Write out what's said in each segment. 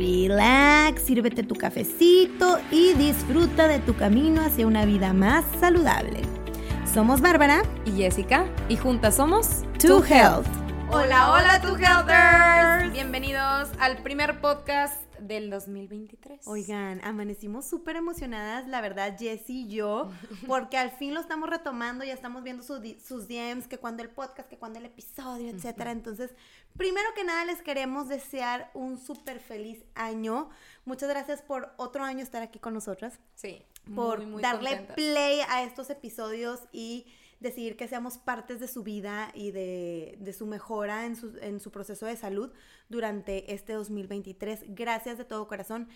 relax, sírvete tu cafecito y disfruta de tu camino hacia una vida más saludable. Somos Bárbara y Jessica y juntas somos To Health. Hola, hola, To Healthers. Bienvenidos al primer podcast del 2023. Oigan, amanecimos súper emocionadas, la verdad, Jessie y yo, porque al fin lo estamos retomando, ya estamos viendo sus DMs, que cuando el podcast, que cuando el episodio, etcétera. Entonces, primero que nada, les queremos desear un súper feliz año. Muchas gracias por otro año estar aquí con nosotras. Sí. Por darle play a estos episodios y decidir que seamos partes de su vida y de, su mejora en su, en su proceso de salud durante este 2023. Gracias de todo corazón.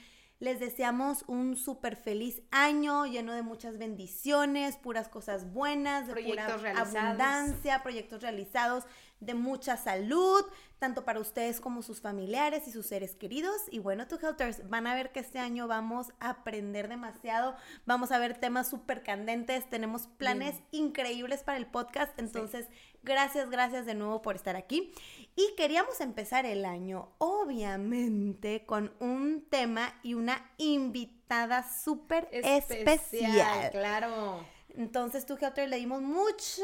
Les deseamos un súper feliz año lleno de muchas bendiciones, puras cosas buenas, de pura abundancia, proyectos realizados, de mucha salud, tanto para ustedes como sus familiares y sus seres queridos. Y bueno, tu Helters, van a ver que este año vamos a aprender demasiado, vamos a ver temas súper candentes, tenemos planes increíbles para el podcast, entonces gracias, gracias de nuevo por estar aquí. Y queríamos empezar el año, obviamente, con un tema y una invitada súper especial, especial. Claro. Entonces, tú, Helter, le dimos mucho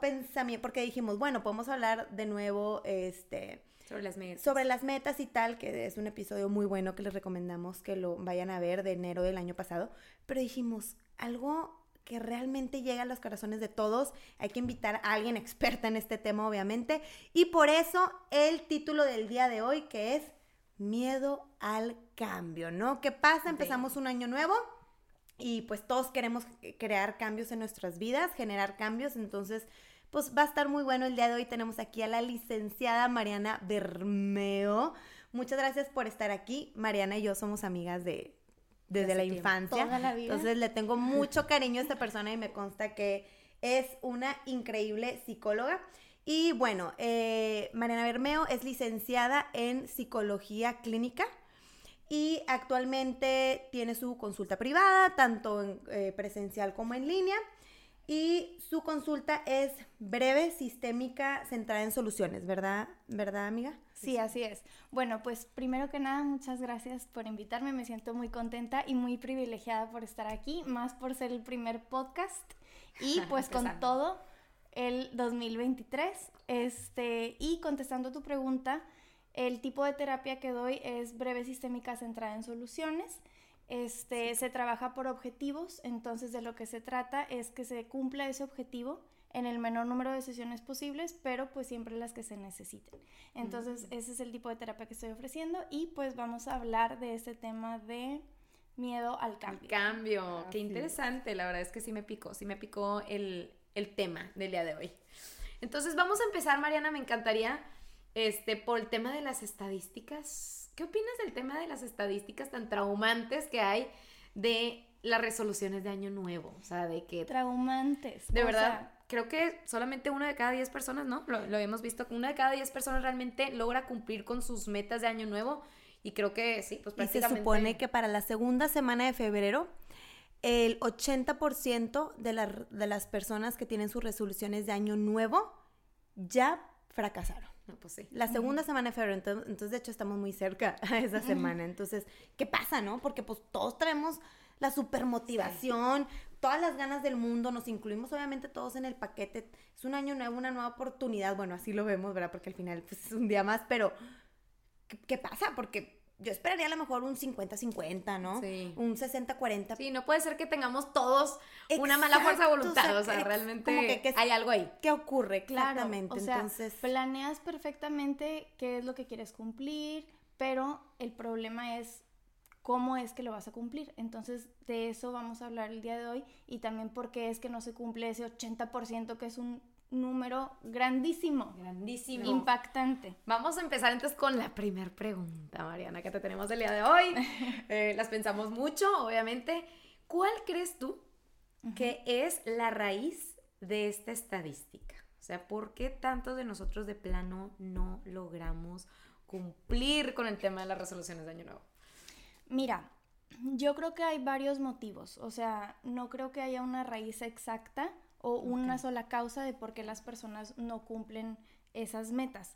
pensamiento, porque dijimos, bueno, podemos hablar de nuevo, este... Sobre las metas. Sobre las metas y tal, que es un episodio muy bueno que les recomendamos que lo vayan a ver de enero del año pasado. Pero dijimos, algo que realmente llega a los corazones de todos. Hay que invitar a alguien experta en este tema, obviamente. Y por eso el título del día de hoy, que es Miedo al cambio, ¿no? ¿Qué pasa? Empezamos un año nuevo y pues todos queremos crear cambios en nuestras vidas, generar cambios, entonces pues va a estar muy bueno el día de hoy. Tenemos aquí a la licenciada Mariana Bermeo. Muchas gracias por estar aquí. Mariana y yo somos amigas de desde la infancia. Entonces le tengo mucho cariño a esta persona y me consta que es una increíble psicóloga. Y bueno, eh, Mariana Bermeo es licenciada en psicología clínica y actualmente tiene su consulta privada, tanto en, eh, presencial como en línea. Y su consulta es breve, sistémica, centrada en soluciones, ¿verdad? ¿Verdad, amiga? Sí, así es. Bueno, pues primero que nada, muchas gracias por invitarme. Me siento muy contenta y muy privilegiada por estar aquí, más por ser el primer podcast y pues con todo el 2023. Este, y contestando tu pregunta, el tipo de terapia que doy es breve sistémica centrada en soluciones. Este, Se trabaja por objetivos, entonces de lo que se trata es que se cumpla ese objetivo en el menor número de sesiones posibles, pero pues siempre las que se necesiten. Entonces ese es el tipo de terapia que estoy ofreciendo y pues vamos a hablar de este tema de miedo al cambio. cambio, qué interesante, la verdad es que sí me picó, sí me picó el, el tema del día de hoy. Entonces vamos a empezar, Mariana, me encantaría este, por el tema de las estadísticas. ¿Qué opinas del tema de las estadísticas tan traumantes que hay de las resoluciones de año nuevo? O sea, de que... Traumantes. De verdad, creo que solamente una de cada diez personas, ¿no? Lo, lo hemos visto, una de cada diez personas realmente logra cumplir con sus metas de año nuevo. Y creo que sí, pues prácticamente... Y se supone que para la segunda semana de febrero el 80% de, de las personas que tienen sus resoluciones de año nuevo ya fracasaron. Pues sí. La segunda semana de febrero, entonces, de hecho estamos muy cerca a esa semana. Entonces, ¿qué pasa, no? Porque pues todos traemos la super motivación, todas las ganas del mundo, nos incluimos obviamente todos en el paquete. Es un año nuevo, una nueva oportunidad. Bueno, así lo vemos, ¿verdad? Porque al final pues, es un día más, pero qué pasa? Porque yo esperaría a lo mejor un 50-50, ¿no? Sí. Un 60-40. Sí, no puede ser que tengamos todos una mala fuerza de voluntad, o sea, realmente hay algo ahí. ¿Qué ocurre? Claramente, o sea, entonces... Planeas perfectamente qué es lo que quieres cumplir, pero el problema es cómo es que lo vas a cumplir. Entonces, de eso vamos a hablar el día de hoy y también por qué es que no se cumple ese 80% que es un número grandísimo. Grandísimo. Impactante. Vamos a empezar entonces con la primera pregunta, Mariana, que te tenemos el día de hoy. Eh, las pensamos mucho, obviamente. ¿Cuál crees tú que es la raíz de esta estadística? O sea, ¿por qué tantos de nosotros de plano no logramos cumplir con el tema de las resoluciones de Año Nuevo? Mira, yo creo que hay varios motivos. O sea, no creo que haya una raíz exacta o una sola causa de por qué las personas no cumplen esas metas.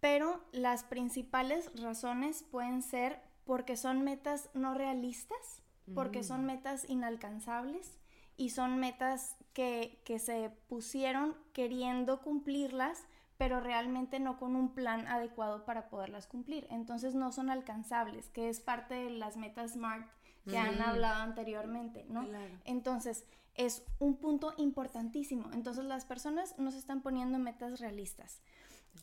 Pero las principales razones pueden ser porque son metas no realistas, porque son mm. metas inalcanzables y son metas que, que se pusieron queriendo cumplirlas, pero realmente no con un plan adecuado para poderlas cumplir. Entonces no son alcanzables, que es parte de las metas SMART que han hablado anteriormente, ¿no? Entonces, es un punto importantísimo. Entonces, las personas no se están poniendo metas realistas.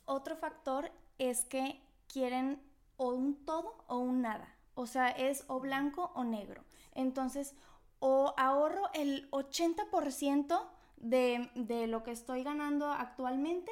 Otro factor es que quieren o un todo o un nada. O sea, es o blanco o negro. Entonces, o ahorro el 80% de, de lo que estoy ganando actualmente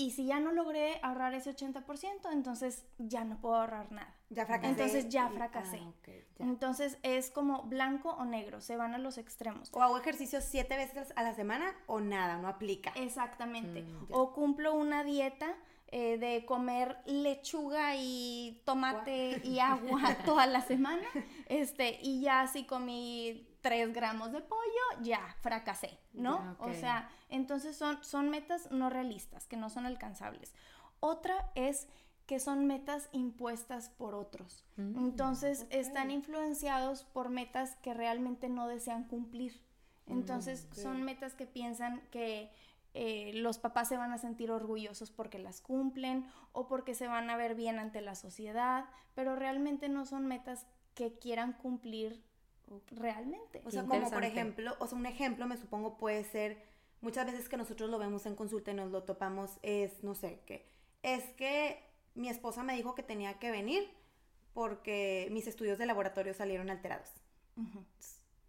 y si ya no logré ahorrar ese 80%, entonces ya no puedo ahorrar nada. Ya fracasé. Entonces ya fracasé. Ah, entonces es como blanco o negro, se van a los extremos. O hago ejercicio siete veces a la semana o nada, no aplica. Exactamente. Mm, o cumplo una dieta eh, de comer lechuga y tomate y agua toda la semana. Este, y ya si comí 3 gramos de pollo, ya fracasé, ¿no? O sea, entonces son, son metas no realistas, que no son alcanzables. Otra es que son metas impuestas por otros. Mm, entonces están influenciados por metas que realmente no desean cumplir. Entonces mm, son metas que piensan que eh, los papás se van a sentir orgullosos porque las cumplen o porque se van a ver bien ante la sociedad, pero realmente no son metas que quieran cumplir realmente. O sea, como por ejemplo, o sea, un ejemplo me supongo puede ser, muchas veces que nosotros lo vemos en consulta y nos lo topamos, es, no sé, que es que mi esposa me dijo que tenía que venir porque mis estudios de laboratorio salieron alterados.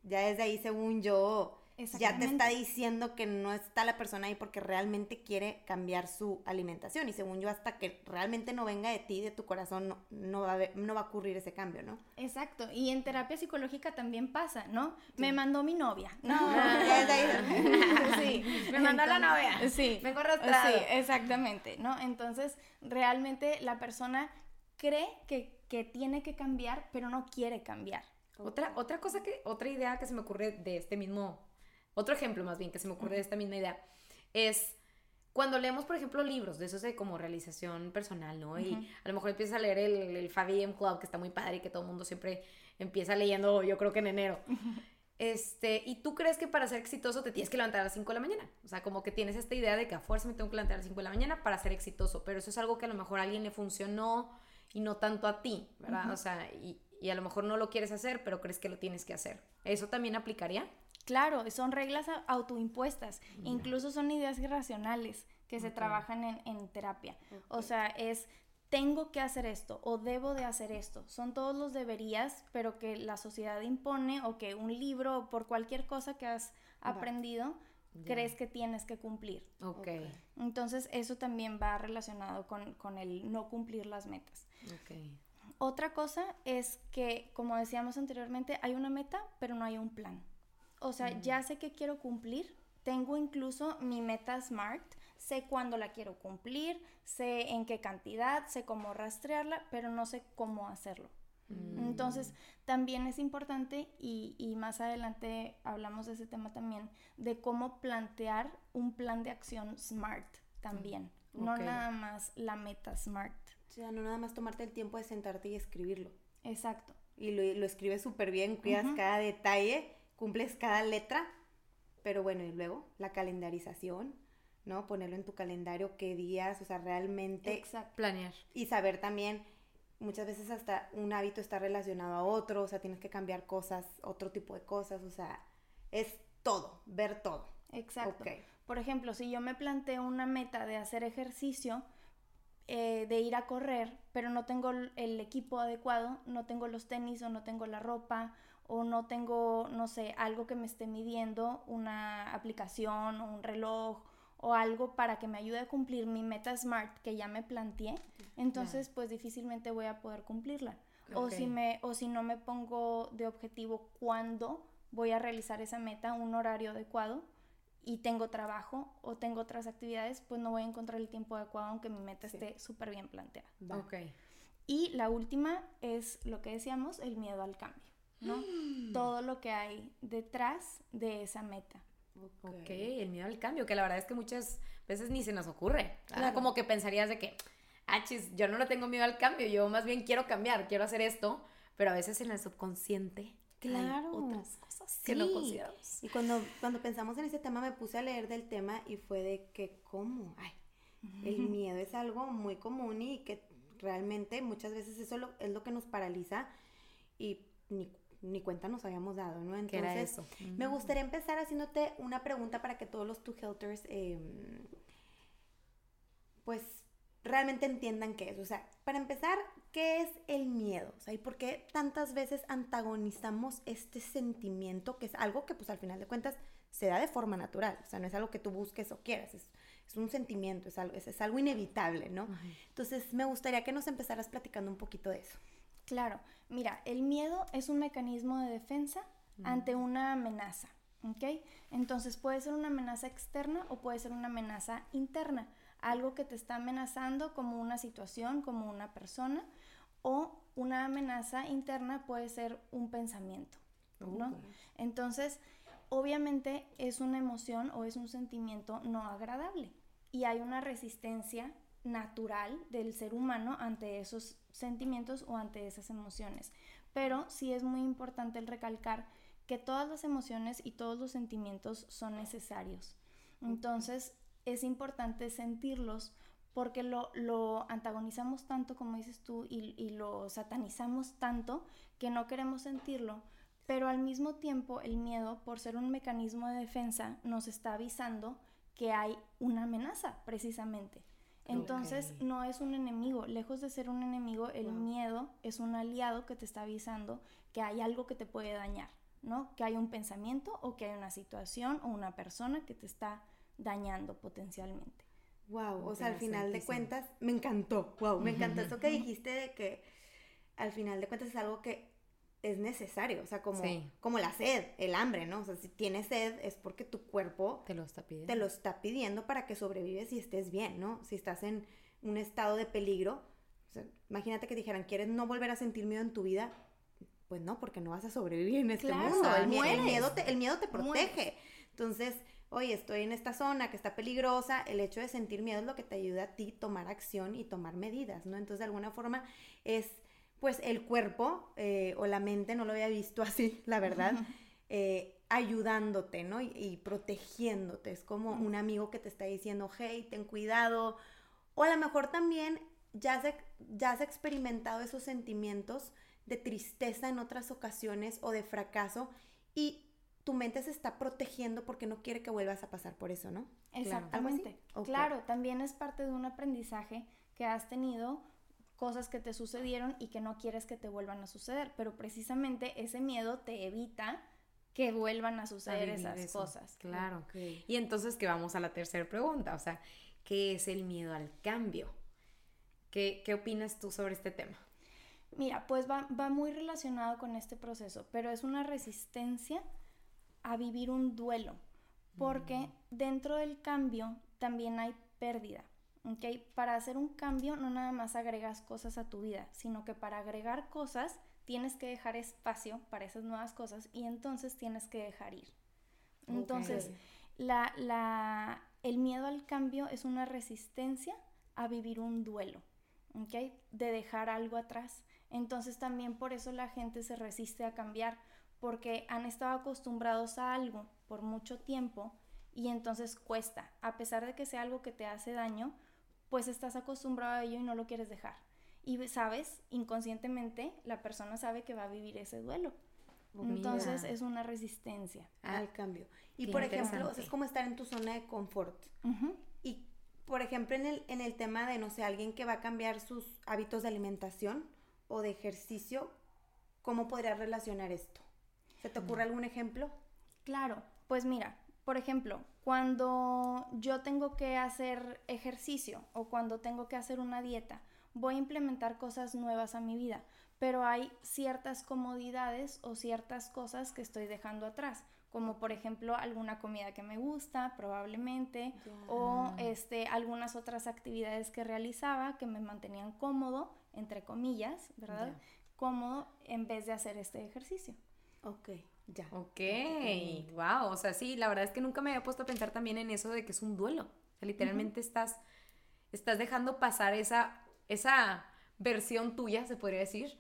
Ya desde ahí, según yo, ya te está diciendo que no está la persona ahí porque realmente quiere cambiar su alimentación. Y según yo, hasta que realmente no venga de ti, de tu corazón, no, va, a no va a ocurrir ese cambio, ¿no? Exacto. Y en terapia psicológica también pasa, ¿no? Me mandó mi novia. No, sí. Me mandó la novia. Sí. Me corro Sí, exactamente, ¿no? Entonces, realmente la persona cree que, que tiene que cambiar, pero no quiere cambiar. Otra, otra cosa que, otra idea que se me ocurre de este mismo otro ejemplo más bien que se me ocurre de esta misma idea es cuando leemos, por ejemplo, libros de esos de como realización personal, ¿no? Y a lo mejor empiezas a leer el, el Fabi M Club, que está muy padre y que todo el mundo siempre empieza leyendo, yo creo que en enero. Este, y tú crees que para ser exitoso te tienes que levantar a las 5 de la mañana. O sea, como que tienes esta idea de que a fuerza me tengo que levantar a las 5 de la mañana para ser exitoso. Pero eso es algo que a lo mejor a alguien le funcionó y no tanto a ti, ¿verdad? O sea, y, y a lo mejor no lo quieres hacer, pero crees que lo tienes que hacer. ¿Eso también aplicaría? Claro, son reglas autoimpuestas, incluso son ideas irracionales que se trabajan en, terapia. O sea, es tengo que hacer esto o debo de hacer esto. Son todos los deberías, pero que la sociedad impone o que un libro o por cualquier cosa que has aprendido crees que tienes que cumplir. Ok. Entonces eso también va relacionado con, con el no cumplir las metas. Ok. Otra cosa es que, como decíamos anteriormente, hay una meta, pero no hay un plan. O sea, ya sé que quiero cumplir. Tengo incluso mi meta SMART. Sé cuándo la quiero cumplir, sé en qué cantidad, sé cómo rastrearla, pero no sé cómo hacerlo. Mm. Entonces, también es importante, y, más adelante hablamos de ese tema también, de cómo plantear un plan de acción SMART también. Mm. No nada más la meta SMART. O sea, no nada más tomarte el tiempo de sentarte y escribirlo. Exacto. Y lo, lo escribes súper bien, cuidas cada detalle cumples cada letra, pero bueno, y luego la calendarización, ¿no? Ponerlo en tu calendario, qué días, o sea, realmente... Exacto. Planear. Y saber también, muchas veces hasta un hábito está relacionado a otro, o sea, tienes que cambiar cosas, otro tipo de cosas, o sea, es todo, ver todo. Exacto. Por ejemplo, si yo me planteo una meta de hacer ejercicio, eh, de ir a correr, pero no tengo el equipo adecuado, no tengo los tenis o no tengo la ropa o no tengo, no sé, algo que me esté midiendo, una aplicación o un reloj o algo para que me ayude a cumplir mi meta SMART que ya me planteé, entonces pues difícilmente voy a poder cumplirla. O, si me, o si no me pongo de objetivo cuándo voy a realizar esa meta, un horario adecuado, y tengo trabajo o tengo otras actividades, pues no voy a encontrar el tiempo adecuado aunque mi meta esté súper bien planteada. Ok. Y la última es lo que decíamos, el miedo al cambio, ¿no? Todo lo que hay detrás de esa meta. ok, el miedo al cambio, que la verdad es que muchas veces ni se nos ocurre. Claro. Como que pensarías de que, ah, chis, yo no le tengo miedo al cambio, yo más bien quiero cambiar, quiero hacer esto, pero a veces en el subconsciente claro. hay otras cosas que no consideramos. Y cuando, cuando pensamos en ese tema me puse a leer del tema y fue de que, ¿cómo? Ay, el miedo es algo muy común y que realmente muchas veces eso es lo que nos paraliza y ni, ni cuenta nos habíamos dado, ¿no? Entonces, era eso? me gustaría empezar haciéndote una pregunta para que todos los two helters, em, pues, realmente entiendan qué es. O sea, para empezar, ¿qué es el miedo? O sea, ¿y por qué tantas veces antagonizamos este sentimiento que es algo que, pues, al final de cuentas, se da de forma natural? O sea, no es algo que tú busques o quieras, es es un sentimiento, es algo, es, algo inevitable, ¿no? Entonces, me gustaría que nos empezaras platicando un poquito de eso. Claro, mira, el miedo es un mecanismo de defensa ante una amenaza, ¿ok? Entonces puede ser una amenaza externa o puede ser una amenaza interna, algo que te está amenazando como una situación, como una persona, o una amenaza interna puede ser un pensamiento, ¿no? Entonces, obviamente es una emoción o es un sentimiento no agradable y hay una resistencia natural del ser humano ante esos sentimientos o ante esas emociones. Pero sí es muy importante el recalcar que todas las emociones y todos los sentimientos son necesarios. Entonces es importante sentirlos porque lo, antagonizamos tanto, como dices tú, y, y lo satanizamos tanto que no queremos sentirlo, pero al mismo tiempo el miedo, por ser un mecanismo de defensa, nos está avisando que hay una amenaza, precisamente. Entonces, no es un enemigo. Lejos de ser un enemigo, el miedo es un aliado que te está avisando que hay algo que te puede dañar, ¿no? Que hay un pensamiento o que hay una situación o una persona que te está dañando potencialmente. Wow, o sea, al final de cuentas, me encantó, wow, me encantó eso que dijiste de que al final de cuentas es algo que es necesario, o sea, como, como la sed, el hambre, ¿no? O sea, si tienes sed es porque tu cuerpo te lo está pidiendo. Te lo está pidiendo para que sobrevives y estés bien, ¿no? Si estás en un estado de peligro, o sea, imagínate que dijeran, ¿quieres no volver a sentir miedo en tu vida? Pues no, porque no vas a sobrevivir en este mundo. El, miedo te, el miedo te protege. Entonces, oye, estoy en esta zona que está peligrosa, el hecho de sentir miedo es lo que te ayuda a ti tomar acción y tomar medidas, ¿no? Entonces, de alguna forma es pues el cuerpo eh, o la mente, no lo había visto así, la verdad, eh, ayudándote, ¿no? Y, protegiéndote. Es como un amigo que te está diciendo, hey, ten cuidado. O a lo mejor también ya has, ya has experimentado esos sentimientos de tristeza en otras ocasiones o de fracaso y tu mente se está protegiendo porque no quiere que vuelvas a pasar por eso, ¿no? Exactamente. Claro, también es parte de un aprendizaje que has tenido cosas que te sucedieron y que no quieres que te vuelvan a suceder, pero precisamente ese miedo te evita que vuelvan a suceder esas cosas. Claro. Y entonces que vamos a la tercera pregunta, o sea, ¿qué es el miedo al cambio? ¿Qué, qué opinas tú sobre este tema? Mira, pues va, va muy relacionado con este proceso, pero es una resistencia a vivir un duelo, porque mm. dentro del cambio también hay pérdida. Para hacer un cambio no nada más agregas cosas a tu vida, sino que para agregar cosas tienes que dejar espacio para esas nuevas cosas y entonces tienes que dejar ir. Entonces, la, el miedo al cambio es una resistencia a vivir un duelo, De dejar algo atrás. Entonces también por eso la gente se resiste a cambiar, porque han estado acostumbrados a algo por mucho tiempo y entonces cuesta, a pesar de que sea algo que te hace daño, pues estás acostumbrado a ello y no lo quieres dejar. Y sabes, inconscientemente, la persona sabe que va a vivir ese duelo. Oh, Entonces es una resistencia al cambio. Y por ejemplo, es como estar en tu zona de confort. Y por ejemplo, en el, en el tema de, no sé, alguien que va a cambiar sus hábitos de alimentación o de ejercicio, ¿cómo podría relacionar esto? ¿Se te ocurre mm. algún ejemplo? Claro, pues mira, por ejemplo, Cuando yo tengo que hacer ejercicio o cuando tengo que hacer una dieta, voy a implementar cosas nuevas a mi vida, pero hay ciertas comodidades o ciertas cosas que estoy dejando atrás, como por ejemplo alguna comida que me gusta probablemente o este algunas otras actividades que realizaba que me mantenían cómodo, entre comillas, ¿verdad? Cómodo en vez de hacer este ejercicio. Ok, ya. Ok, wow, o sea, sí, la verdad es que nunca me había puesto a pensar también en eso de que es un duelo. O sea, literalmente estás, estás dejando pasar esa, esa versión tuya, se podría decir,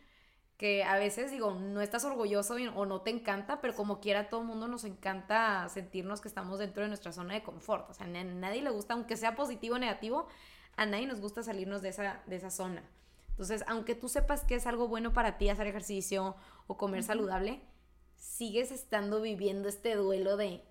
que a veces digo, no estás orgulloso o no te encanta, pero como quiera todo mundo nos encanta sentirnos que estamos dentro de nuestra zona de confort. O sea, a nadie le gusta, aunque sea positivo o negativo, a nadie nos gusta salirnos de esa, de esa zona. Entonces, aunque tú sepas que es algo bueno para ti hacer ejercicio o comer saludable, sigues estando viviendo este duelo de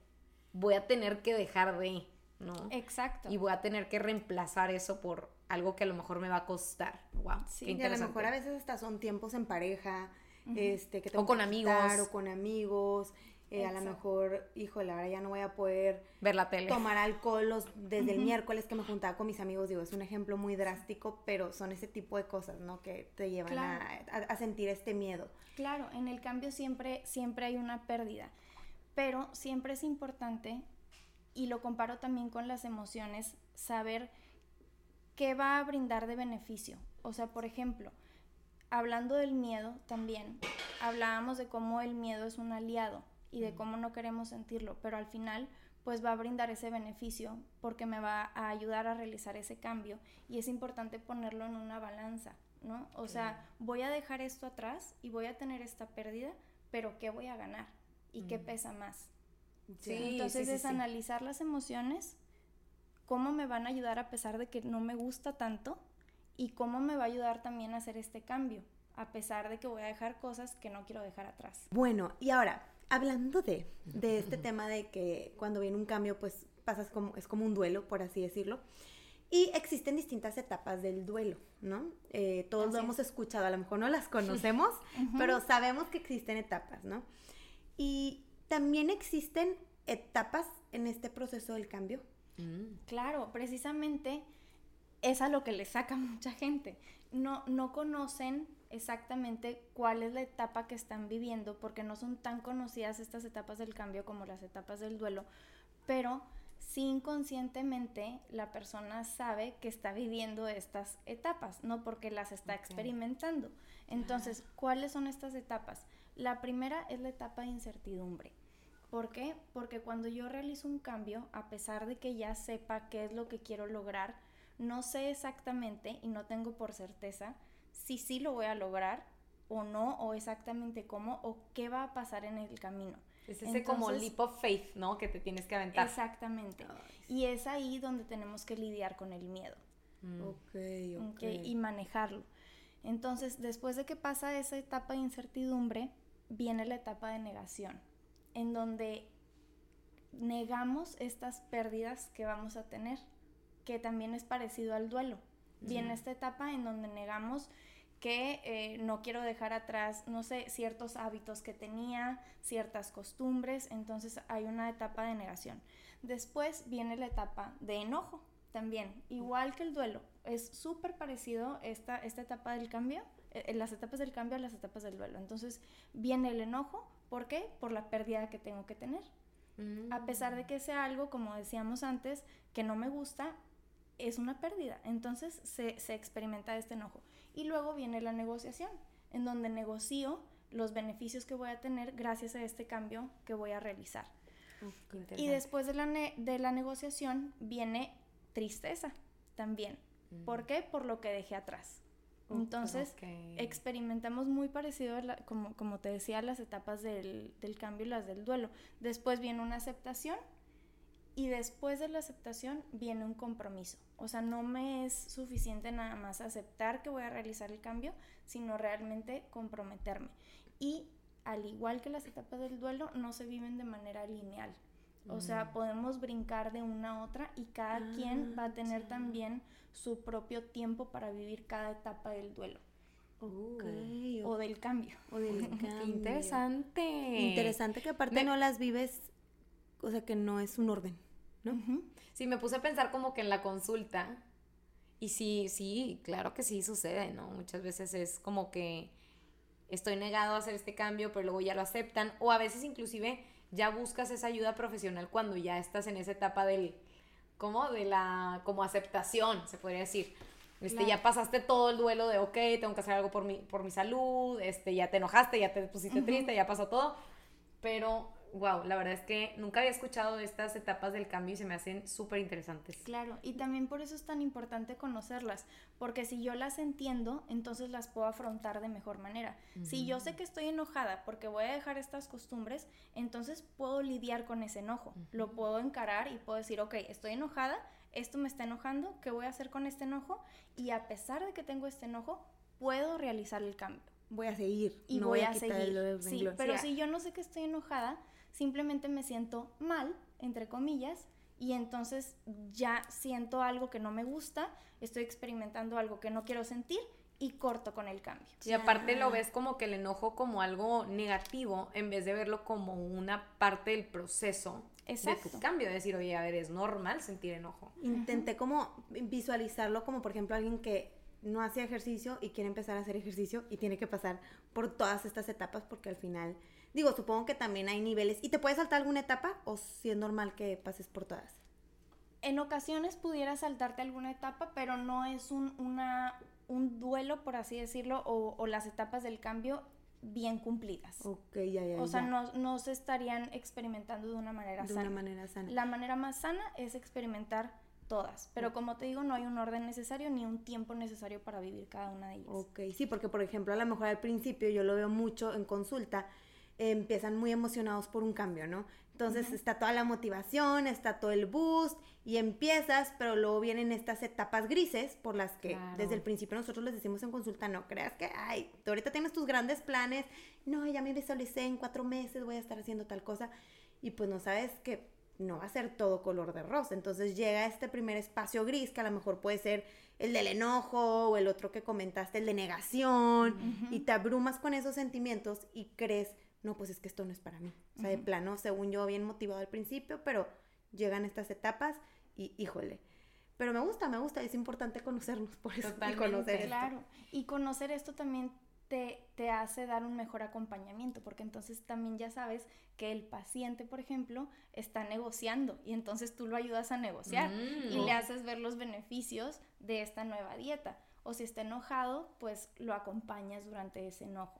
voy a tener que dejar de, ¿no? Exacto. Y voy a tener que reemplazar eso por algo que a lo mejor me va a costar. Wow. Sí, y a lo mejor a veces hasta son tiempos en pareja, este, que o con amigos. o con amigos. Eh, a lo mejor, híjole, ahora ya no voy a poder ver la tele. Tomar alcohol los, desde el miércoles que me juntaba con mis amigos. Digo, es un ejemplo muy drástico, pero son ese tipo de cosas, ¿no? Que te llevan a, a, sentir este miedo. Claro, en el cambio siempre, siempre hay una pérdida, pero siempre es importante, y lo comparo también con las emociones, saber ¿qué va a brindar de beneficio? O sea, por ejemplo, hablando del miedo también, hablábamos de cómo el miedo es un aliado y de cómo no queremos sentirlo, pero al final pues va a brindar ese beneficio porque me va a ayudar a realizar ese cambio y es importante ponerlo en una balanza, ¿no? O sea, voy a dejar esto atrás y voy a tener esta pérdida, pero ¿qué voy a ganar? ¿Y qué pesa más? Sí, Entonces es analizar las emociones cómo me van a ayudar a pesar de que no me gusta tanto y cómo me va a ayudar también a hacer este cambio, a pesar de que voy a dejar cosas que no quiero dejar atrás. Bueno, y ahora, hablando de, de este tema de que cuando viene un cambio, pues pasas como, es como un duelo, por así decirlo. Y existen distintas etapas del duelo, ¿no? Eh, todos lo hemos escuchado, a lo mejor no las conocemos, pero sabemos que existen etapas, ¿no? Y también existen etapas en este proceso del cambio. Mm. Claro, precisamente es a lo que le saca mucha gente. No, no conocen exactamente cuál es la etapa que están viviendo porque no son tan conocidas estas etapas del cambio como las etapas del duelo, pero sí inconscientemente la persona sabe que está viviendo estas etapas, no porque las está experimentando. Entonces, ¿cuáles son estas etapas? La primera es la etapa de incertidumbre. ¿Por qué? Porque cuando yo realizo un cambio, a pesar de que ya sepa qué es lo que quiero lograr, no sé exactamente y no tengo por certeza si sí lo voy a lograr o no, o exactamente cómo, o qué va a pasar en el camino. Es ese como leap of faith, ¿no? Que te tienes que aventar. Exactamente. Y es ahí donde tenemos que lidiar con el miedo. Mm. Ok, ok. Y manejarlo. Entonces, después de que pasa esa etapa de incertidumbre, viene la etapa de negación en donde negamos estas pérdidas que vamos a tener, que también es parecido al duelo. Viene esta etapa en donde negamos que eh, no quiero dejar atrás, no sé, ciertos hábitos que tenía, ciertas costumbres, entonces hay una etapa de negación. Después viene la etapa de enojo también, igual que el duelo, es súper parecido esta, esta etapa del cambio, eh, las etapas del cambio a las etapas del duelo. Entonces viene el enojo, ¿Por qué? Por la pérdida que tengo que tener. A pesar de que sea algo, como decíamos antes, que no me gusta, es una pérdida. Entonces se, experimenta este enojo. Y luego viene la negociación, en donde negocio los beneficios que voy a tener gracias a este cambio que voy a realizar. y después de la, de la negociación viene tristeza también. ¿Por qué? Por lo que dejé atrás. Entonces, experimentamos muy parecido, como, como te decía, las etapas del, del, cambio y las del duelo. Después viene una aceptación y después de la aceptación viene un compromiso. O sea, no me es suficiente nada más aceptar que voy a realizar el cambio, sino realmente comprometerme. Y al igual que las etapas del duelo, no se viven de manera lineal. O sea, mm. podemos brincar de una a otra y cada quien va a ah, tener también su propio tiempo para vivir cada etapa del duelo. O del cambio. O del cambio. interesante. Interesante que aparte no las vives, o sea, que no es un orden. ¿No? Sí, me puse a pensar como que en la consulta. Y sí, sí, claro que sí sucede, ¿no? Muchas veces es como que estoy negado a hacer este cambio, pero luego ya lo aceptan. O a veces inclusive ya buscas esa ayuda profesional cuando ya estás en esa etapa del, ¿cómo? De la, como aceptación, se podría decir. Este, ya pasaste todo el duelo de, ok, tengo que hacer algo por mi, por mi salud, este, ya te enojaste, ya te pusiste triste, ya pasó todo, pero wow, la verdad es que nunca había escuchado estas etapas del cambio y se me hacen súper interesantes. Claro, y también por eso es tan importante conocerlas, porque si yo las entiendo, entonces las puedo afrontar de mejor manera. Si yo sé que estoy enojada porque voy a dejar estas costumbres, entonces puedo lidiar con ese enojo, lo puedo encarar y puedo decir, ok, estoy enojada, esto me está enojando, ¿qué voy a hacer con este enojo? Y a pesar de que tengo este enojo, puedo realizar el cambio. Voy a seguir. Y voy, a, seguir. Sí, pero si yo no sé que estoy enojada, simplemente me siento mal, entre comillas, y entonces ya siento algo que no me gusta, estoy experimentando algo que no quiero sentir y corto con el cambio. Y aparte lo ves como que el enojo como algo negativo en vez de verlo como una parte del proceso Exacto. de tu cambio, de decir, oye, a ver, es normal sentir enojo. Intenté como visualizarlo como, por ejemplo, alguien que no hace ejercicio y quiere empezar a hacer ejercicio y tiene que pasar por todas estas etapas porque al final Digo, supongo que también hay niveles. ¿Y te puedes saltar alguna etapa o si es normal que pases por todas? En ocasiones pudiera saltarte alguna etapa, pero no es un, una, un duelo, por así decirlo, o, las etapas del cambio bien cumplidas. Ok, ya, ya. O sea, no, no, se estarían experimentando de una manera sana. De una manera sana. La manera más sana es experimentar todas. Pero como te digo, no hay un orden necesario ni un tiempo necesario para vivir cada una de ellas. Ok, sí, porque por ejemplo, a lo mejor al principio yo lo veo mucho en consulta empiezan muy emocionados por un cambio, ¿no? Entonces está toda la motivación, está todo el boost y empiezas, pero luego vienen estas etapas grises por las que desde el principio nosotros les decimos en consulta, no creas que, ay, tú ahorita tienes tus grandes planes, no, ya me visualicé en cuatro meses, voy a estar haciendo tal cosa y pues no sabes que no va a ser todo color de rosa. Entonces llega este primer espacio gris que a lo mejor puede ser el del enojo o el otro que comentaste, el de negación, y te abrumas con esos sentimientos y crees no, pues es que esto no es para mí. O sea, de plano, según yo, bien motivado al principio, pero llegan estas etapas y híjole. Pero me gusta, me gusta, es importante conocernos por eso. Y conocer claro. Y conocer esto también te, te, hace dar un mejor acompañamiento, porque entonces también ya sabes que el paciente, por ejemplo, está negociando y entonces tú lo ayudas a negociar y le mm. haces ver los beneficios de esta nueva dieta. O si está enojado, pues lo acompañas durante ese enojo.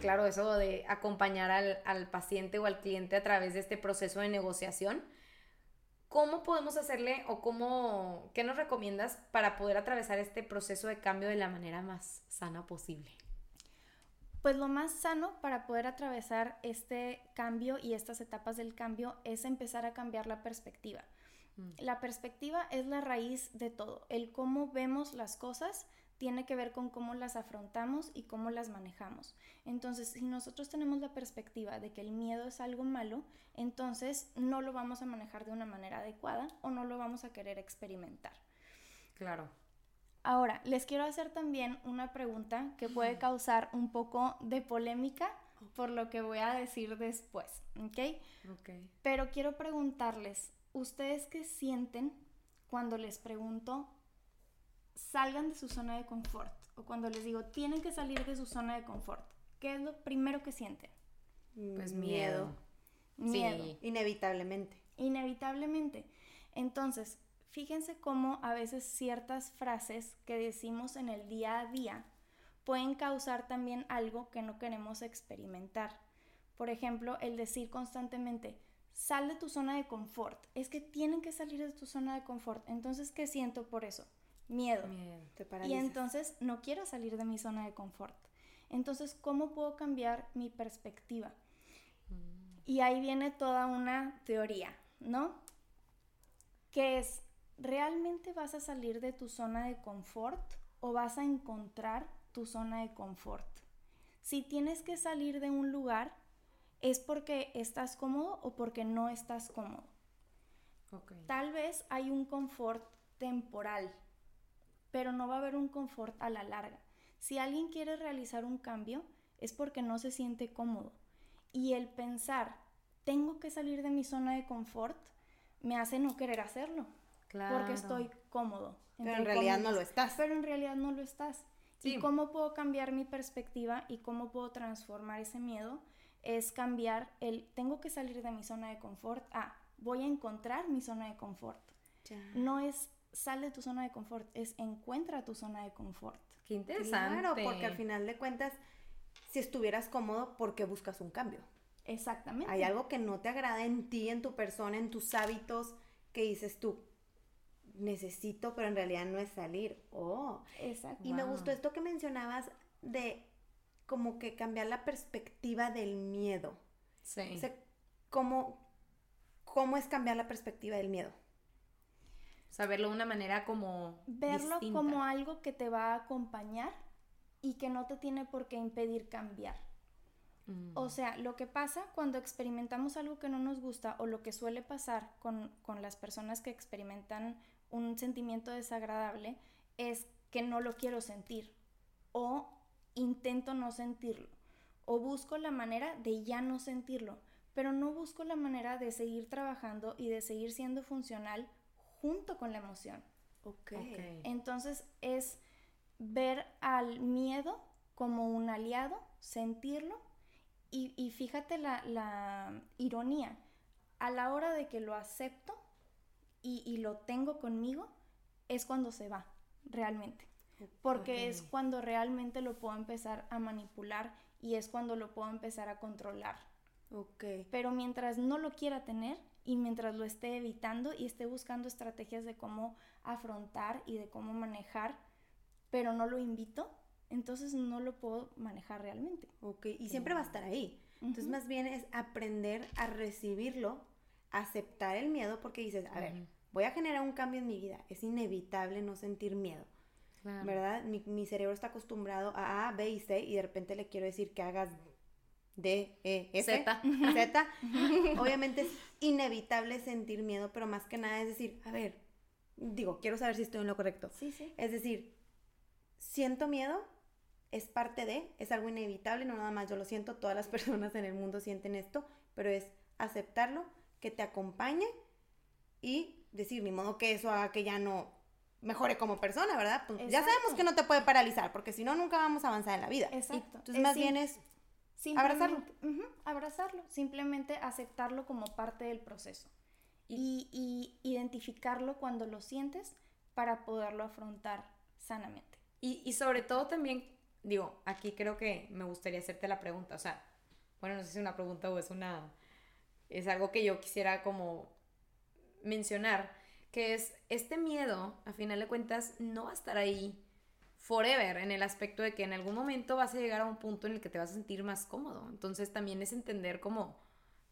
claro, eso de acompañar al, paciente o al cliente a través de este proceso de negociación. ¿Cómo podemos hacerle o cómo, qué nos recomiendas para poder atravesar este proceso de cambio de la manera más sana posible? Pues lo más sano para poder atravesar este cambio y estas etapas del cambio es empezar a cambiar la perspectiva. Mm. La perspectiva es la raíz de todo, el cómo vemos las cosas tiene que ver con cómo las afrontamos y cómo las manejamos. Entonces, si nosotros tenemos la perspectiva de que el miedo es algo malo, entonces no lo vamos a manejar de una manera adecuada o no lo vamos a querer experimentar. Claro. Ahora, les quiero hacer también una pregunta que puede causar un poco de polémica por lo que voy a decir después, ¿ok? Ok. Pero quiero preguntarles, ¿ustedes qué sienten cuando les pregunto salgan de su zona de confort o cuando les digo tienen que salir de su zona de confort, ¿qué es lo primero que sienten? Pues miedo. Miedo. Sí. Inevitablemente. Inevitablemente. Entonces, fíjense cómo a veces ciertas frases que decimos en el día a día pueden causar también algo que no queremos experimentar. Por ejemplo, el decir constantemente, sal de tu zona de confort. Es que tienen que salir de tu zona de confort. Entonces, ¿qué siento por eso? Miedo. y entonces no quiero salir de mi zona de confort. Entonces, ¿cómo puedo cambiar mi perspectiva? Mm. Y ahí viene toda una teoría, ¿no? Que es, ¿realmente vas a salir de tu zona de confort o vas a encontrar tu zona de confort? Si tienes que salir de un lugar, ¿es porque estás cómodo o porque no estás cómodo? Tal vez hay un confort temporal, pero no va a haber un confort a la larga. Si alguien quiere realizar un cambio, es porque no se siente cómodo. Y el pensar, tengo que salir de mi zona de confort, me hace no querer hacerlo. Claro. Porque estoy cómodo. Pero en realidad no lo estás. Pero en realidad no lo estás. ¿Y cómo puedo cambiar mi perspectiva y cómo puedo transformar ese miedo? Es cambiar el tengo que salir de mi zona de confort a voy a encontrar mi zona de confort. No es sal de tu zona de confort, es encuentra tu zona de confort. Qué interesante. Claro, porque al final de cuentas, si estuvieras cómodo, ¿por qué buscas un cambio? Exactamente. Hay algo que no te agrada en ti, en tu persona, en tus hábitos, que dices tú, necesito, pero en realidad no es salir. Oh. Exacto. Y me gustó esto que mencionabas de como que cambiar la perspectiva del miedo. Sí. O sea, ¿cómo, ¿cómo es cambiar la perspectiva del miedo? O sea, verlo de una manera como. Verlo como algo que te va a acompañar y que no te tiene por qué impedir cambiar. Mm. O sea, lo que pasa cuando experimentamos algo que no nos gusta o lo que suele pasar con, con las personas que experimentan un sentimiento desagradable es que no lo quiero sentir o intento no sentirlo o busco la manera de ya no sentirlo, pero no busco la manera de seguir trabajando y de seguir siendo funcional junto con la emoción. Okay. Entonces es ver al miedo como un aliado, sentirlo y, fíjate la, la, ironía. A la hora de que lo acepto y, lo tengo conmigo, es cuando se va, realmente. Porque es cuando realmente lo puedo empezar a manipular y es cuando lo puedo empezar a controlar. Okay. Pero mientras no lo quiera tener, y mientras lo esté evitando y esté buscando estrategias de cómo afrontar y de cómo manejar, pero no lo invito, entonces no lo puedo manejar realmente. Ok, y siempre va a estar ahí. Entonces más bien es aprender a recibirlo, aceptar el miedo, porque dices, a ver, voy a generar un cambio en mi vida, es inevitable no sentir miedo. ¿Verdad? Mi, mi, cerebro está acostumbrado a A, B y C y de repente le quiero decir que hagas D, E, F, Z. Z. Obviamente es inevitable sentir miedo, pero más que nada es decir, a ver, digo, quiero saber si estoy en lo correcto. Sí, sí. Es decir, siento miedo, es parte de, es algo inevitable, no nada más yo lo siento, todas las personas en el mundo sienten esto, pero es aceptarlo, que te acompañe y decir, ni modo que eso haga que ya no mejore como persona, ¿verdad? Pues ya sabemos que no te puede paralizar, porque si no, nunca vamos a avanzar en la vida. Exacto. Entonces, más bien es Abrazarlo. abrazarlo, simplemente aceptarlo como parte del proceso y, identificarlo cuando lo sientes para poderlo afrontar sanamente. Y, sobre todo también, digo, aquí creo que me gustaría hacerte la pregunta, o sea, bueno, no sé si es una pregunta o es una, es algo que yo quisiera como mencionar, que es este miedo, a final de cuentas, no va a estar ahí forever, en el aspecto de que en algún momento vas a llegar a un punto en el que te vas a sentir más cómodo. Entonces también es entender como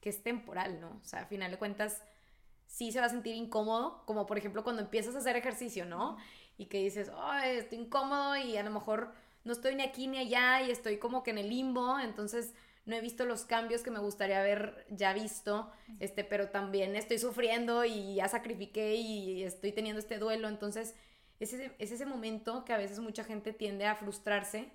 que es temporal, ¿no? O sea, a final de cuentas sí se va a sentir incómodo, como por ejemplo cuando empiezas a hacer ejercicio, ¿no? Y que dices, ay, estoy incómodo y a lo mejor no estoy ni aquí ni allá y estoy como que en el limbo, entonces no he visto los cambios que me gustaría haber ya visto, este, pero también estoy sufriendo y ya sacrifiqué y estoy teniendo este duelo, entonces es ese, momento que a veces mucha gente tiende a frustrarse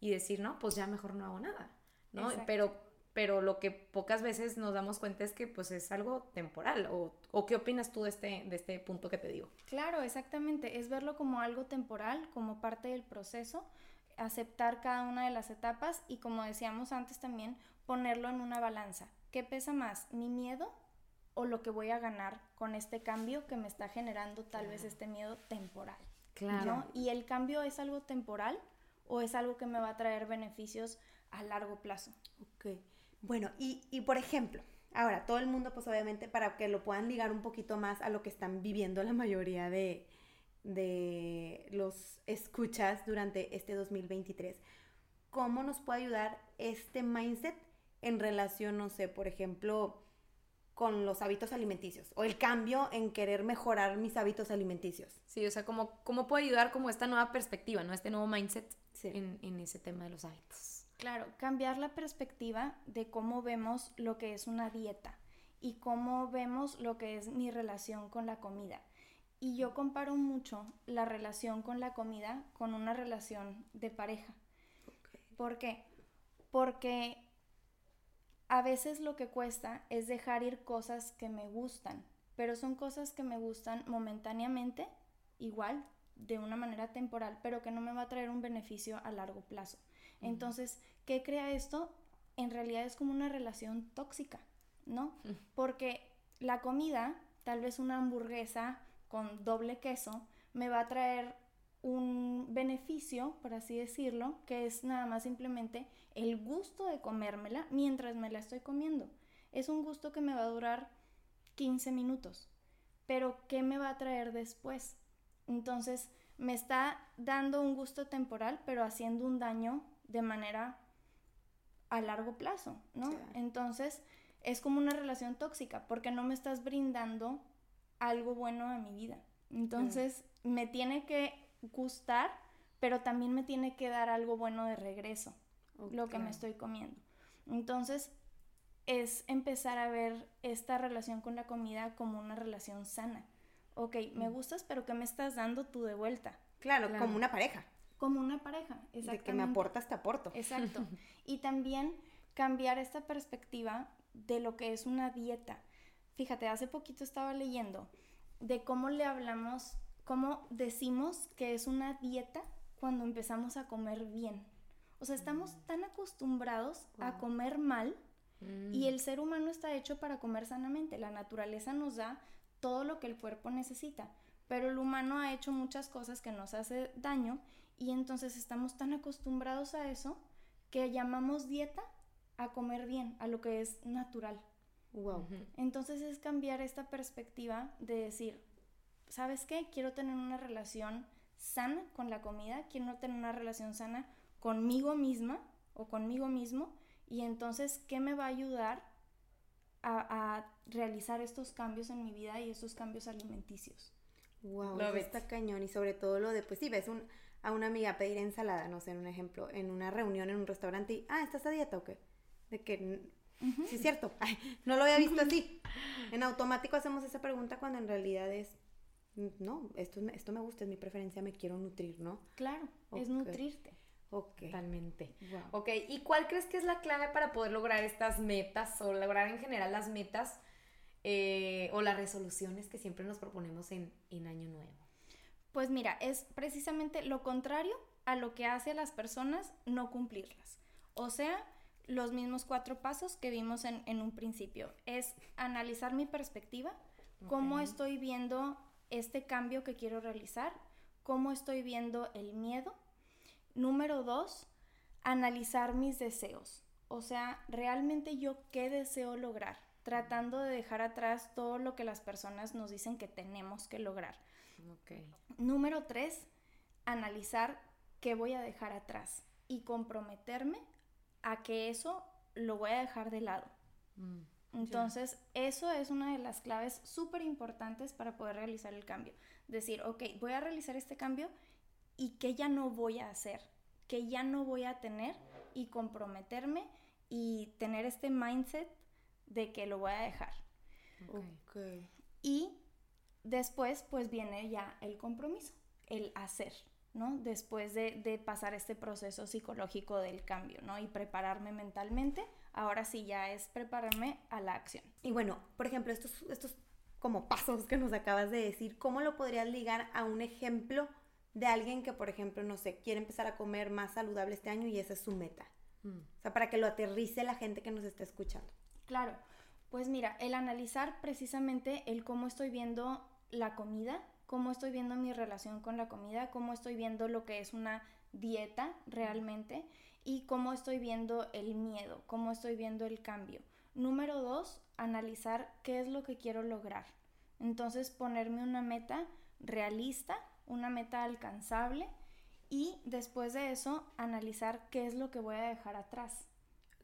y decir, no, pues ya mejor no hago nada, ¿no? Pero, pero lo que pocas veces nos damos cuenta es que pues es algo temporal. ¿O, o qué opinas tú de este, de este punto que te digo? Claro, exactamente. Es verlo como algo temporal, como parte del proceso, aceptar cada una de las etapas y como decíamos antes también, ponerlo en una balanza. ¿Qué pesa más? ¿Mi miedo o lo que voy a ganar con este cambio que me está generando tal vez este miedo temporal. Claro. Y el cambio es algo temporal o es algo que me va a traer beneficios a largo plazo. Ok. Bueno, y, y por ejemplo, ahora todo el mundo, pues obviamente, para que lo puedan ligar un poquito más a lo que están viviendo la mayoría de, de los escuchas durante este 2023, ¿cómo nos puede ayudar este mindset en relación, no sé, por ejemplo, con los hábitos alimenticios o el cambio en querer mejorar mis hábitos alimenticios. Sí, o sea, ¿cómo, cómo puedo ayudar como esta nueva perspectiva, ¿no? Este nuevo mindset en, en ese tema de los hábitos. Claro, cambiar la perspectiva de cómo vemos lo que es una dieta y cómo vemos lo que es mi relación con la comida. Y yo comparo mucho la relación con la comida con una relación de pareja. ¿Por qué? Porque a veces lo que cuesta es dejar ir cosas que me gustan, pero son cosas que me gustan momentáneamente, igual, de una manera temporal, pero que no me va a traer un beneficio a largo plazo. Entonces, ¿qué crea esto? En realidad es como una relación tóxica, ¿no? Porque la comida, tal vez una hamburguesa con doble queso, me va a traer un beneficio, por así decirlo, que es nada más simplemente el gusto de comérmela mientras me la estoy comiendo. Es un gusto que me va a durar 15 minutos, pero ¿qué me va a traer después? Entonces, me está dando un gusto temporal, pero haciendo un daño de manera a largo plazo, ¿no? Entonces, es como una relación tóxica, porque no me estás brindando algo bueno a mi vida. Entonces, me tiene que gustar, pero también me tiene que dar algo bueno de regreso, lo que me estoy comiendo. Entonces, es empezar a ver esta relación con la comida como una relación sana. Ok, me mm. gustas, pero ¿qué me estás dando tú de vuelta? Claro, como una pareja. Como una pareja, exactamente. De que me aportas, te aporto. Exacto. y también cambiar esta perspectiva de lo que es una dieta. Fíjate, hace poquito estaba leyendo de cómo le hablamos cómo decimos que es una dieta cuando empezamos a comer bien. O sea, estamos mm. tan acostumbrados a comer mal mm. y el ser humano está hecho para comer sanamente. La naturaleza nos da todo lo que el cuerpo necesita, pero el humano ha hecho muchas cosas que nos hace daño y entonces estamos tan acostumbrados a eso que llamamos dieta a comer bien, a lo que es natural. Wow. Entonces es cambiar esta perspectiva de decir, ¿sabes qué? Quiero tener una relación sana con la comida, quiero tener una relación sana conmigo misma o conmigo mismo y entonces, ¿qué me va a ayudar a, realizar estos cambios en mi vida y estos cambios alimenticios? Wow, está cañón y sobre todo lo de, pues sí, ves a una amiga pedir ensalada, no sé, en un ejemplo, en una reunión en un restaurante y, ah, ¿estás a dieta o qué? De que, sí es cierto, no lo había visto así. En automático hacemos esa pregunta cuando en realidad es, no, esto, esto me gusta, es mi preferencia, me quiero nutrir, ¿no? Claro, es nutrirte. Totalmente. Ok, ¿y cuál crees que es la clave para poder lograr estas metas o lograr en general las metas eh, o las resoluciones que siempre nos proponemos en, en Año Nuevo? Pues mira, es precisamente lo contrario a lo que hace a las personas no cumplirlas. O sea, los mismos cuatro pasos que vimos en, en un principio. Es analizar mi perspectiva, cómo estoy viendo este cambio que quiero realizar, cómo estoy viendo el miedo. Número dos, analizar mis deseos. O sea, realmente yo qué deseo lograr, tratando de dejar atrás todo lo que las personas nos dicen que tenemos que lograr. Número tres, analizar qué voy a dejar atrás y comprometerme a que eso lo voy a dejar de lado. Mm. Entonces, eso es una de las claves súper importantes para poder realizar el cambio. Decir, ok, voy a realizar este cambio y qué ya no voy a hacer, qué ya no voy a tener y comprometerme y tener este mindset de que lo voy a dejar. Okay. Y después, pues viene ya el compromiso, el hacer, ¿no? Después de, de pasar este proceso psicológico del cambio, ¿no? Y prepararme mentalmente Ahora sí ya es prepararme a la acción. Y bueno, por ejemplo, estos, estos como pasos que nos acabas de decir, ¿cómo lo podrías ligar a un ejemplo de alguien que, por ejemplo, no sé, quiere empezar a comer más saludable este año y esa es su meta? Mm. O sea, para que lo aterrice la gente que nos está escuchando. Claro, pues mira, el analizar precisamente el cómo estoy viendo la comida, cómo estoy viendo mi relación con la comida, cómo estoy viendo lo que es una dieta realmente y cómo estoy viendo el miedo, cómo estoy viendo el cambio. Número dos, analizar qué es lo que quiero lograr. Entonces ponerme una meta realista, una meta alcanzable y después de eso analizar qué es lo que voy a dejar atrás.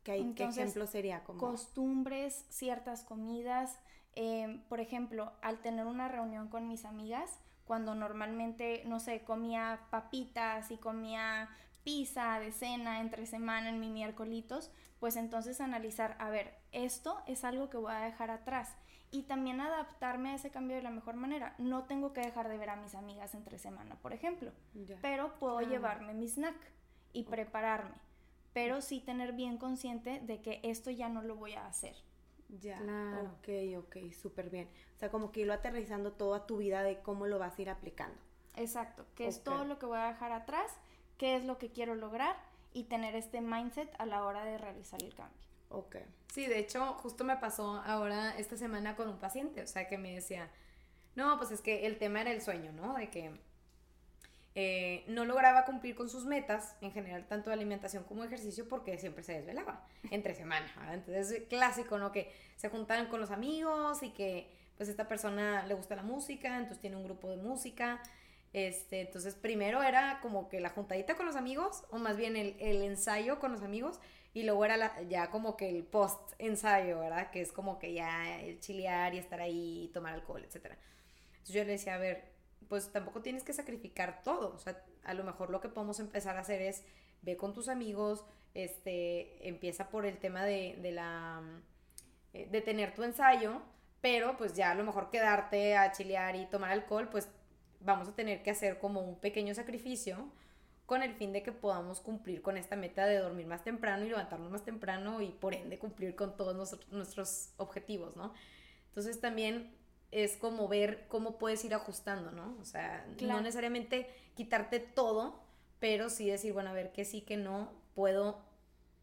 ¿Qué, ejemplo sería? Como... Costumbres, ciertas comidas. Em, por ejemplo, al tener una reunión con mis amigas, cuando normalmente, no sé, comía papitas y comía pizza de cena entre semana en mi miércolitos, pues entonces analizar, a ver, esto es algo que voy a dejar atrás y también adaptarme a ese cambio de la mejor manera. No tengo que dejar de ver a mis amigas entre semana, por ejemplo, pero puedo llevarme mi snack y prepararme pero sí tener bien consciente de que esto ya no lo voy a hacer. Ya, claro. ok, ok, súper bien. O sea, como que irlo aterrizando todo a tu vida de cómo lo vas a ir aplicando. Exacto, que es todo lo que voy a dejar atrás, qué es lo que quiero lograr y tener este mindset a la hora de realizar el cambio. Ok. Sí, de hecho, justo me pasó ahora esta semana con un paciente, o sea, que me decía, no, pues es que el tema era el sueño, ¿no? De que eh, no lograba cumplir con sus metas, en general, tanto de alimentación como ejercicio, porque siempre se desvelaba entre semana. Entonces, es clásico, ¿no? Que se juntan con los amigos y que, pues, esta persona le gusta la música, entonces tiene un grupo de música. Este, entonces, primero era como que la juntadita con los amigos, o más bien el, ensayo con los amigos, y luego era ya como que el post-ensayo, ¿verdad? Que es como que ya el chilear y estar ahí tomar alcohol, etc. Entonces yo le decía, a ver, pues tampoco tienes que sacrificar todo. O sea, a lo mejor lo que podemos empezar a hacer es ve con tus amigos, este, empieza por el tema de, de la, eh, de tener tu ensayo, pero pues ya a lo mejor quedarte a chilear y tomar alcohol, pues vamos a tener que hacer como un pequeño sacrificio con el fin de que podamos cumplir con esta meta de dormir más temprano y levantarnos más temprano y por ende cumplir con todos nuestros, nuestros objetivos, ¿no? Entonces también es como ver cómo puedes ir ajustando, ¿no? O sea, no necesariamente quitarte todo, pero sí decir, bueno, a ver, qué sí, que no, puedo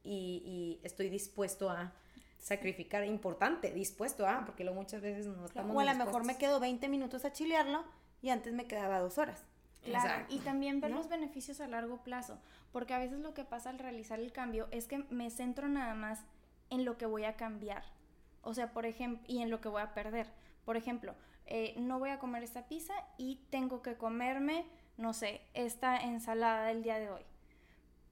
y, estoy dispuesto a sacrificar, importante, dispuesto a, porque lo muchas veces no estamos O a lo mejor me quedo 20 minutos a chilearlo y antes me quedaba dos horas. Claro, y también ver los beneficios a largo plazo, porque a veces lo que pasa al realizar el cambio es que me centro nada más en lo que voy a cambiar, o sea, por ejemplo, y en lo que voy a perder. Por ejemplo, eh, no voy a comer esta pizza y tengo que comerme, no sé, esta ensalada del día de hoy.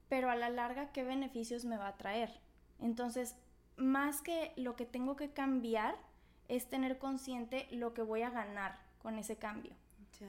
Pero a la larga, ¿qué beneficios me va a traer? Entonces, más que lo que tengo que cambiar, es tener consciente lo que voy a ganar con ese cambio.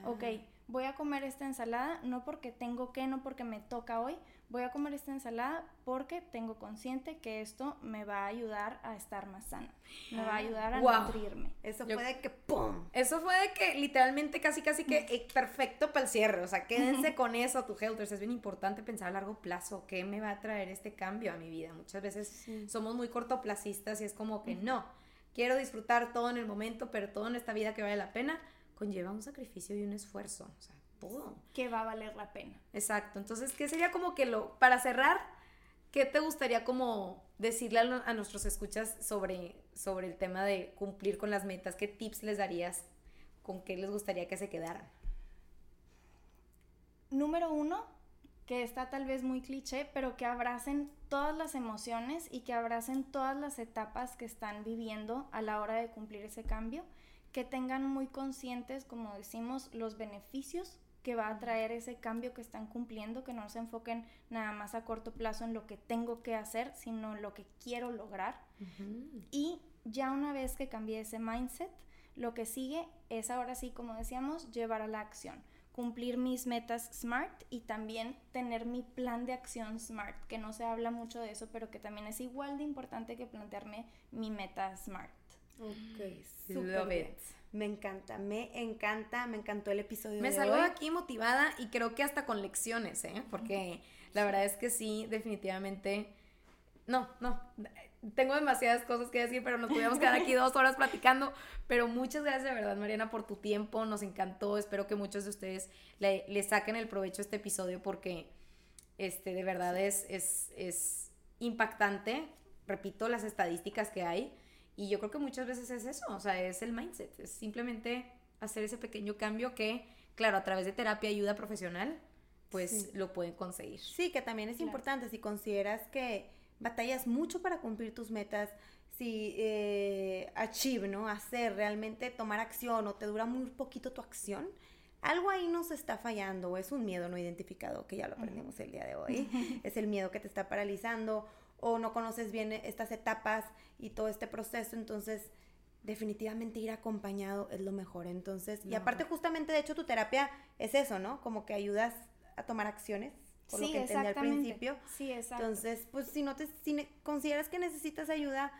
Ok, voy a comer esta ensalada no porque tengo que, no porque me toca hoy, voy a comer esta ensalada porque tengo consciente que esto me va a ayudar a estar más sana, me va a ayudar a nutrirme. Eso fue de que ¡pum! Eso fue de que literalmente casi casi que eh, perfecto para el cierre, o sea, quédense con eso, tu health, es bien importante pensar a largo plazo, ¿qué me va a traer este cambio a mi vida? Muchas veces somos muy cortoplacistas y es como que no, quiero disfrutar todo en el momento, pero todo en esta vida que vale la pena conlleva un sacrificio y un esfuerzo, o sea, todo. Que va a valer la pena. Exacto. Entonces, ¿qué sería como que lo, para cerrar, qué te gustaría como decirle a, nuestros escuchas sobre, sobre el tema de cumplir con las metas? ¿Qué tips les darías? ¿Con qué les gustaría que se quedaran? Número uno, que está tal vez muy cliché, pero que abracen todas las emociones y que abracen todas las etapas que están viviendo a la hora de cumplir ese cambio, que tengan muy conscientes, como decimos, los beneficios que va a traer ese cambio que están cumpliendo, que no se enfoquen nada más a corto plazo en lo que tengo que hacer, sino en lo que quiero lograr. Y ya una vez que cambié ese mindset, lo que sigue es ahora sí, como decíamos, llevar a la acción, cumplir mis metas SMART y también tener mi plan de acción SMART, que no se habla mucho de eso, pero que también es igual de importante que plantearme mi meta SMART. Ok, super me encanta, me encanta, me encantó el episodio. Me salgo aquí motivada y creo que hasta con lecciones, ¿eh? Porque la verdad es que sí, definitivamente. No, no. Tengo demasiadas cosas que decir, pero nos podríamos quedar aquí dos horas platicando. Pero muchas gracias de verdad, Mariana, por tu tiempo. Nos encantó. Espero que muchos de ustedes le, saquen el provecho a este episodio porque este, de verdad es, es, es impactante. Repito, las estadísticas que hay y yo creo que muchas veces es eso, o sea, es el mindset, es simplemente hacer ese pequeño cambio que, claro, a través de terapia ayuda profesional, pues lo pueden conseguir. Sí, que también es importante si consideras que batallas mucho para cumplir tus metas, si eh, achieve, ¿no? Hacer, realmente tomar acción o te dura muy poquito tu acción, algo ahí nos está fallando o es un miedo no identificado, que ya lo aprendimos el día de hoy, es el miedo que te está paralizando o no conoces bien estas etapas y todo este proceso, entonces definitivamente ir acompañado es lo mejor. Entonces, y aparte justamente, de hecho, tu terapia es eso, ¿no? Como que ayudas a tomar acciones, por lo que entendí al principio. Sí, exacto. Entonces, pues si no te si consideras que necesitas ayuda,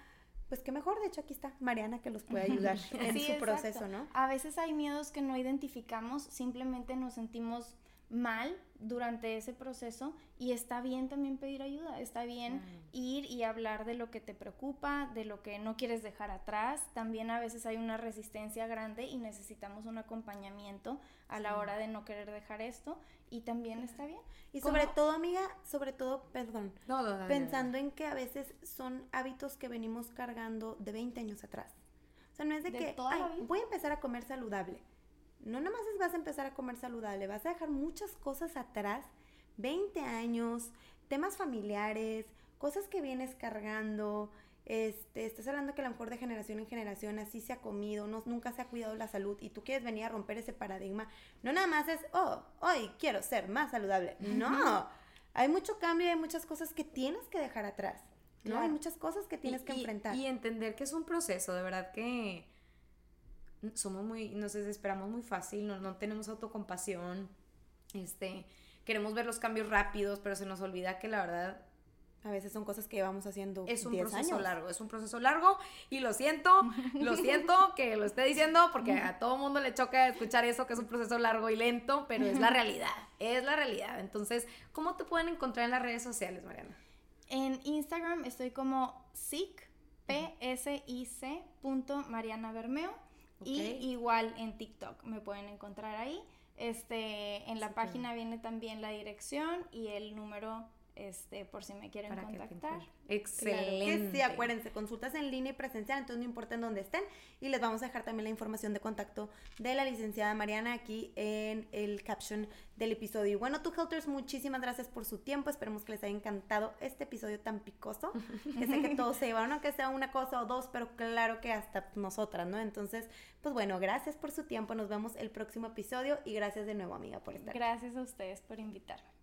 pues qué mejor, de hecho aquí está Mariana que los puede ayudar en su proceso, ¿no? A veces hay miedos que no identificamos, simplemente nos sentimos mal durante ese proceso y está bien también pedir ayuda, está bien ir y hablar de lo que te preocupa, de lo que no quieres dejar atrás. También a veces hay una resistencia grande y necesitamos un acompañamiento a la hora de no querer dejar esto y también está bien. Y sobre todo, amiga, sobre todo, perdón, pensando en que a veces son hábitos que venimos cargando de 20 años atrás. O sea, no es de, que voy a empezar a comer saludable no nada más vas a empezar a comer saludable, vas a dejar muchas cosas atrás, 20 años, temas familiares, cosas que vienes cargando, este, estás hablando que a lo mejor de generación en generación así se ha comido, no, nunca se ha cuidado la salud y tú quieres venir a romper ese paradigma, no nada más es, oh, hoy quiero ser más saludable, no, hay mucho cambio y hay muchas cosas que tienes que dejar atrás, ¿no? Hay muchas cosas que tienes que enfrentar. Y entender que es un proceso, de verdad que somos muy, nos desesperamos muy fácil, no, no tenemos autocompasión, este, queremos ver los cambios rápidos, pero se nos olvida que la verdad a veces son cosas que llevamos haciendo. Es un proceso largo, es un proceso largo y lo siento, lo siento que lo esté diciendo porque a todo mundo le choca escuchar eso, que es un proceso largo y lento, pero es la realidad, es la realidad. Entonces, ¿cómo te pueden encontrar en las redes sociales, Mariana? En Instagram estoy como sic, p s i c punto Mariana Bermeo. Y igual en TikTok me pueden encontrar ahí. Este, en la página viene también la dirección y el número este, por si me quieren contactar. Excelente. sí, acuérdense, consultas en línea y presencial, entonces no importa en dónde estén. Y les vamos a dejar también la información de contacto de la licenciada Mariana aquí en el caption del episodio. Y bueno, tú, Helters, muchísimas gracias por su tiempo. Esperemos que les haya encantado este episodio tan picoso. Que sé que todos se llevaron, aunque sea una cosa o dos, pero claro que hasta nosotras, ¿no? Entonces, pues bueno, gracias por su tiempo. Nos vemos el próximo episodio y gracias de nuevo, amiga, por estar. Gracias a ustedes por invitarme.